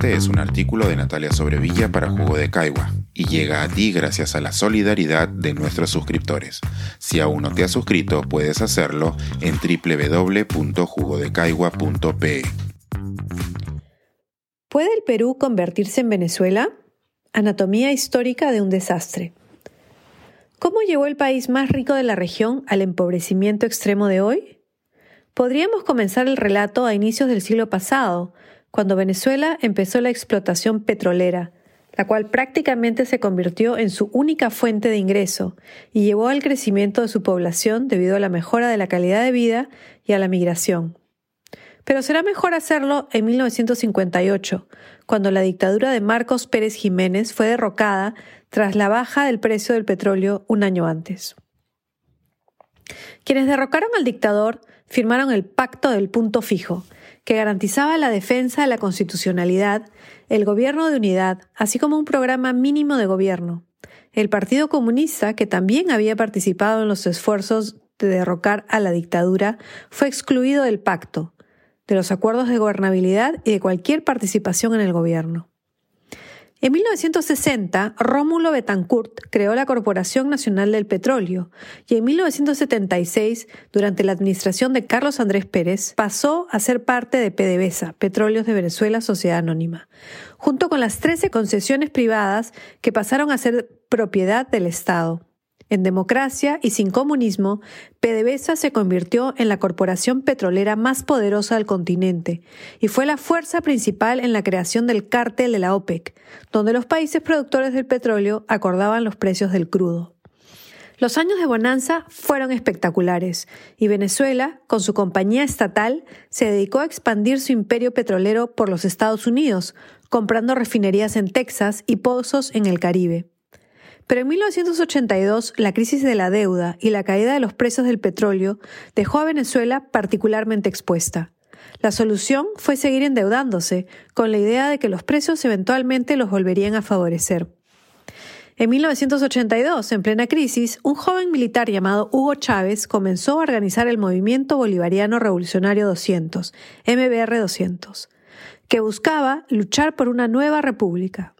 Este es un artículo de Natalia Sobrevilla para Jugo de Caigua y llega a ti gracias a la solidaridad de nuestros suscriptores. Si aún no te has suscrito, puedes hacerlo en www.jugodecaigua.pe. ¿Puede el Perú convertirse en Venezuela? Anatomía histórica de un desastre. ¿Cómo llevó el país más rico de la región al empobrecimiento extremo de hoy? Podríamos comenzar el relato a inicios del siglo pasado, cuando Venezuela empezó la explotación petrolera, la cual prácticamente se convirtió en su única fuente de ingreso y llevó al crecimiento de su población debido a la mejora de la calidad de vida y a la migración. Pero será mejor hacerlo en 1958, cuando la dictadura de Marcos Pérez Jiménez fue derrocada tras la baja del precio del petróleo un año antes. Quienes derrocaron al dictador firmaron el Pacto del Punto Fijo, que garantizaba la defensa de la constitucionalidad, el gobierno de unidad, así como un programa mínimo de gobierno. El Partido Comunista, que también había participado en los esfuerzos de derrocar a la dictadura, fue excluido del pacto, de los acuerdos de gobernabilidad y de cualquier participación en el gobierno. En 1960, Rómulo Betancourt creó la Corporación Nacional del Petróleo y en 1976, durante la administración de Carlos Andrés Pérez, pasó a ser parte de PDVSA, Petróleos de Venezuela Sociedad Anónima, junto con las 13 concesiones privadas que pasaron a ser propiedad del Estado. En democracia y sin comunismo, PDVSA se convirtió en la corporación petrolera más poderosa del continente y fue la fuerza principal en la creación del cártel de la OPEC, donde los países productores del petróleo acordaban los precios del crudo. Los años de bonanza fueron espectaculares y Venezuela, con su compañía estatal, se dedicó a expandir su imperio petrolero por los Estados Unidos, comprando refinerías en Texas y pozos en el Caribe. Pero en 1982 la crisis de la deuda y la caída de los precios del petróleo dejó a Venezuela particularmente expuesta. La solución fue seguir endeudándose, con la idea de que los precios eventualmente los volverían a favorecer. En 1982, en plena crisis, un joven militar llamado Hugo Chávez comenzó a organizar el Movimiento Bolivariano Revolucionario 200, MBR 200, que buscaba luchar por una nueva república.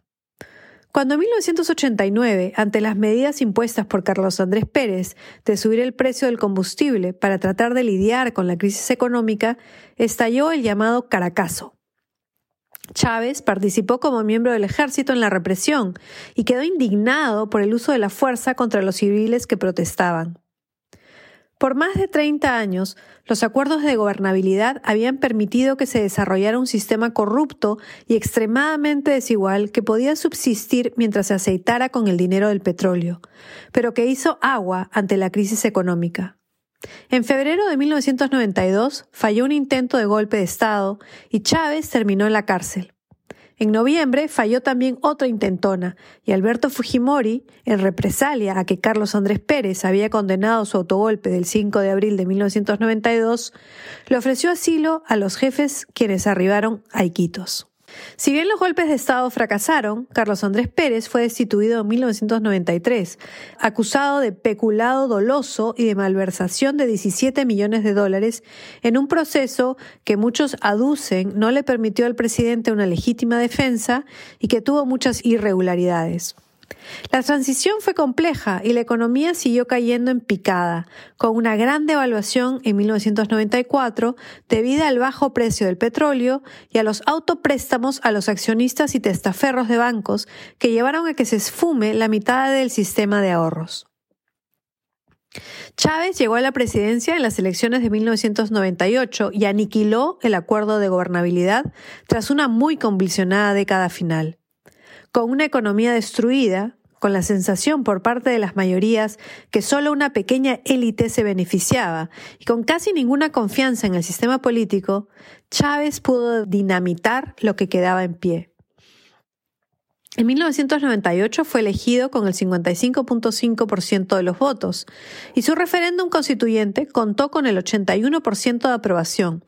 Cuando en 1989, ante las medidas impuestas por Carlos Andrés Pérez de subir el precio del combustible para tratar de lidiar con la crisis económica, estalló el llamado Caracazo. Chávez participó como miembro del ejército en la represión y quedó indignado por el uso de la fuerza contra los civiles que protestaban. Por más de 30 años, los acuerdos de gobernabilidad habían permitido que se desarrollara un sistema corrupto y extremadamente desigual que podía subsistir mientras se aceitara con el dinero del petróleo, pero que hizo agua ante la crisis económica. En febrero de 1992 falló un intento de golpe de Estado y Chávez terminó en la cárcel. En noviembre falló también otra intentona y Alberto Fujimori, en represalia a que Carlos Andrés Pérez había condenado su autogolpe del 5 de abril de 1992, le ofreció asilo a los jefes quienes arribaron a Iquitos. Si bien los golpes de Estado fracasaron, Carlos Andrés Pérez fue destituido en 1993, acusado de peculado doloso y de malversación de 17 millones de dólares en un proceso que muchos aducen no le permitió al presidente una legítima defensa y que tuvo muchas irregularidades. La transición fue compleja y la economía siguió cayendo en picada, con una gran devaluación en 1994 debido al bajo precio del petróleo y a los autopréstamos a los accionistas y testaferros de bancos que llevaron a que se esfume la mitad del sistema de ahorros. Chávez llegó a la presidencia en las elecciones de 1998 y aniquiló el acuerdo de gobernabilidad tras una muy convulsionada década final con una economía destruida, con la sensación por parte de las mayorías que solo una pequeña élite se beneficiaba y con casi ninguna confianza en el sistema político, Chávez pudo dinamitar lo que quedaba en pie. En 1998 fue elegido con el 55.5% de los votos y su referéndum constituyente contó con el 81% de aprobación.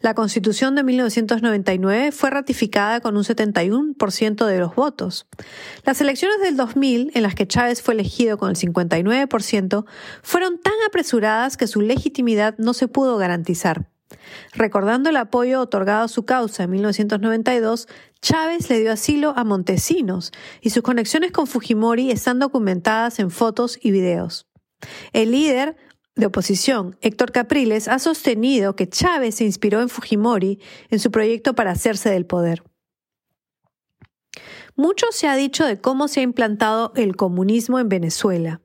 La constitución de 1999 fue ratificada con un 71% de los votos. Las elecciones del 2000, en las que Chávez fue elegido con el 59%, fueron tan apresuradas que su legitimidad no se pudo garantizar. Recordando el apoyo otorgado a su causa en 1992, Chávez le dio asilo a Montesinos y sus conexiones con Fujimori están documentadas en fotos y videos. El líder de oposición, Héctor Capriles, ha sostenido que Chávez se inspiró en Fujimori en su proyecto para hacerse del poder. Mucho se ha dicho de cómo se ha implantado el comunismo en Venezuela.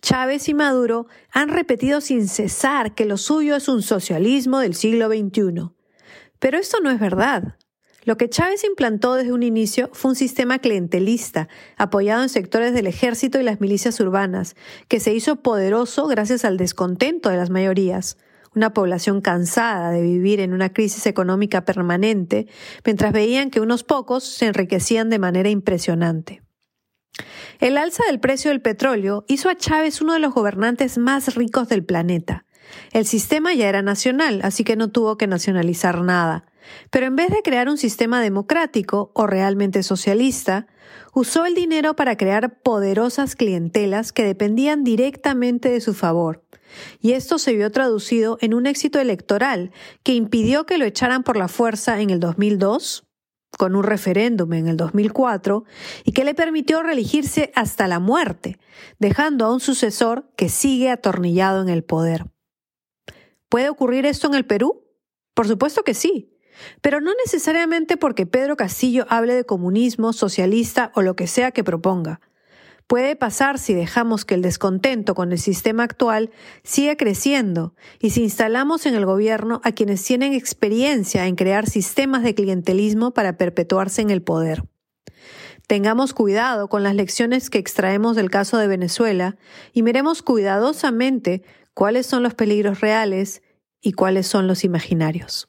Chávez y Maduro han repetido sin cesar que lo suyo es un socialismo del siglo XXI. Pero esto no es verdad. Lo que Chávez implantó desde un inicio fue un sistema clientelista, apoyado en sectores del ejército y las milicias urbanas, que se hizo poderoso gracias al descontento de las mayorías, una población cansada de vivir en una crisis económica permanente, mientras veían que unos pocos se enriquecían de manera impresionante. El alza del precio del petróleo hizo a Chávez uno de los gobernantes más ricos del planeta. El sistema ya era nacional, así que no tuvo que nacionalizar nada. Pero en vez de crear un sistema democrático o realmente socialista, usó el dinero para crear poderosas clientelas que dependían directamente de su favor. Y esto se vio traducido en un éxito electoral que impidió que lo echaran por la fuerza en el 2002, con un referéndum en el 2004, y que le permitió reelegirse hasta la muerte, dejando a un sucesor que sigue atornillado en el poder. ¿Puede ocurrir esto en el Perú? Por supuesto que sí. Pero no necesariamente porque Pedro Castillo hable de comunismo, socialista o lo que sea que proponga. Puede pasar si dejamos que el descontento con el sistema actual siga creciendo y si instalamos en el gobierno a quienes tienen experiencia en crear sistemas de clientelismo para perpetuarse en el poder. Tengamos cuidado con las lecciones que extraemos del caso de Venezuela y miremos cuidadosamente cuáles son los peligros reales y cuáles son los imaginarios.